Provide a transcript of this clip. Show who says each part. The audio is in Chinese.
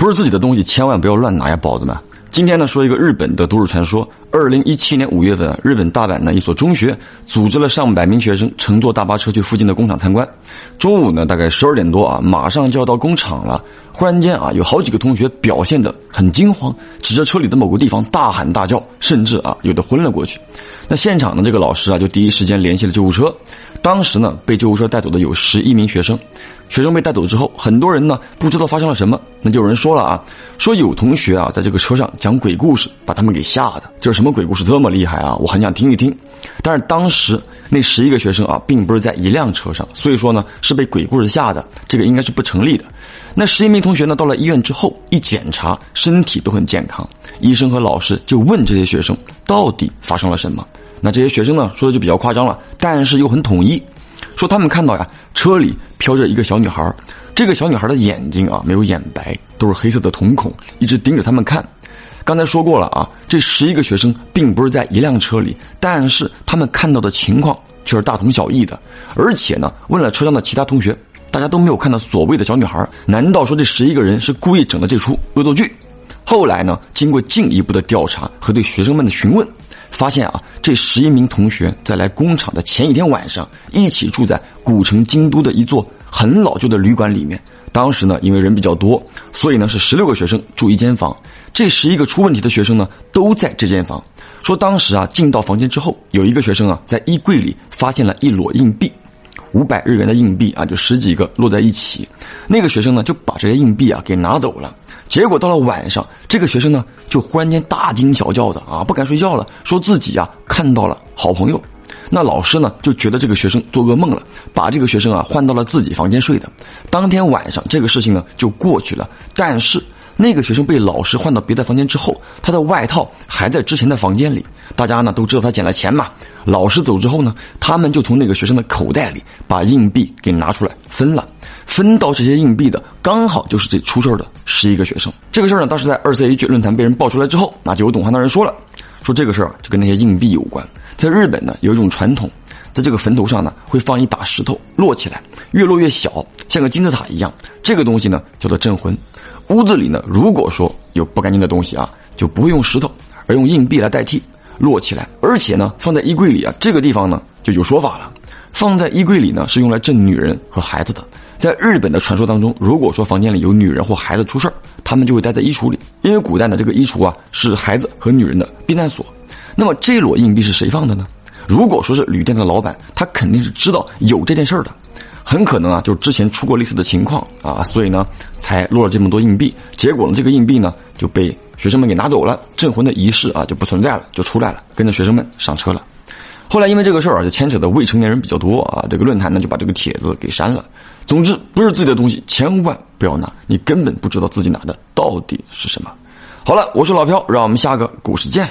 Speaker 1: 不是自己的东西，千万不要乱拿呀，宝子们。今天呢，说一个日本的都市传说。二零一七年五月份，日本大阪的一所中学组织了上百名学生乘坐大巴车去附近的工厂参观。中午呢，大概十二点多啊，马上就要到工厂了。忽然间啊，有好几个同学表现得很惊慌，指着车里的某个地方大喊大叫，甚至啊，有的昏了过去。那现场的这个老师啊，就第一时间联系了救护车。当时呢，被救护车带走的有十一名学生。学生被带走之后，很多人呢不知道发生了什么。那就有人说了啊，说有同学啊在这个车上讲鬼故事，把他们给吓的。这是什么鬼故事这么厉害啊？我很想听一听。但是当时那十一个学生啊，并不是在一辆车上，所以说呢是被鬼故事吓的，这个应该是不成立的。那十一名同学呢，到了医院之后一检查，身体都很健康。医生和老师就问这些学生到底发生了什么。那这些学生呢说的就比较夸张了，但是又很统一。说他们看到呀，车里飘着一个小女孩，这个小女孩的眼睛啊没有眼白，都是黑色的瞳孔，一直盯着他们看。刚才说过了啊，这十一个学生并不是在一辆车里，但是他们看到的情况却是大同小异的。而且呢，问了车上的其他同学，大家都没有看到所谓的小女孩。难道说这十一个人是故意整的这出恶作剧？后来呢，经过进一步的调查和对学生们的询问。发现啊，这十一名同学在来工厂的前一天晚上，一起住在古城京都的一座很老旧的旅馆里面。当时呢，因为人比较多，所以呢是十六个学生住一间房。这十一个出问题的学生呢，都在这间房。说当时啊，进到房间之后，有一个学生啊，在衣柜里发现了一摞硬币，五百日元的硬币啊，就十几个摞在一起。那个学生呢，就把这些硬币啊给拿走了。结果到了晚上，这个学生呢就忽然间大惊小叫的啊，不敢睡觉了，说自己呀看到了好朋友。那老师呢就觉得这个学生做噩梦了，把这个学生啊换到了自己房间睡的。当天晚上这个事情呢就过去了，但是那个学生被老师换到别的房间之后，他的外套还在之前的房间里。大家呢都知道他捡了钱嘛。老师走之后呢，他们就从那个学生的口袋里把硬币给拿出来分了。分到这些硬币的刚好就是这出事的十一个学生。这个事儿呢，当时在二 C A 剧论坛被人爆出来之后，那就有懂行的人说了，说这个事儿就跟那些硬币有关。在日本呢，有一种传统，在这个坟头上呢，会放一打石头摞起来，越摞越小，像个金字塔一样。这个东西呢，叫做镇魂。屋子里呢，如果说有不干净的东西啊，就不会用石头，而用硬币来代替摞起来。而且呢，放在衣柜里啊，这个地方呢，就有说法了。放在衣柜里呢，是用来镇女人和孩子的。在日本的传说当中，如果说房间里有女人或孩子出事儿，他们就会待在衣橱里，因为古代的这个衣橱啊是孩子和女人的避难所。那么这摞硬币是谁放的呢？如果说是旅店的老板，他肯定是知道有这件事儿的，很可能啊就之前出过类似的情况啊，所以呢才落了这么多硬币。结果呢这个硬币呢就被学生们给拿走了，镇魂的仪式啊就不存在了，就出来了，跟着学生们上车了。后来因为这个事儿啊，就牵扯的未成年人比较多啊，这个论坛呢就把这个帖子给删了。总之，不是自己的东西，千万不要拿，你根本不知道自己拿的到底是什么。好了，我是老飘，让我们下个故事见。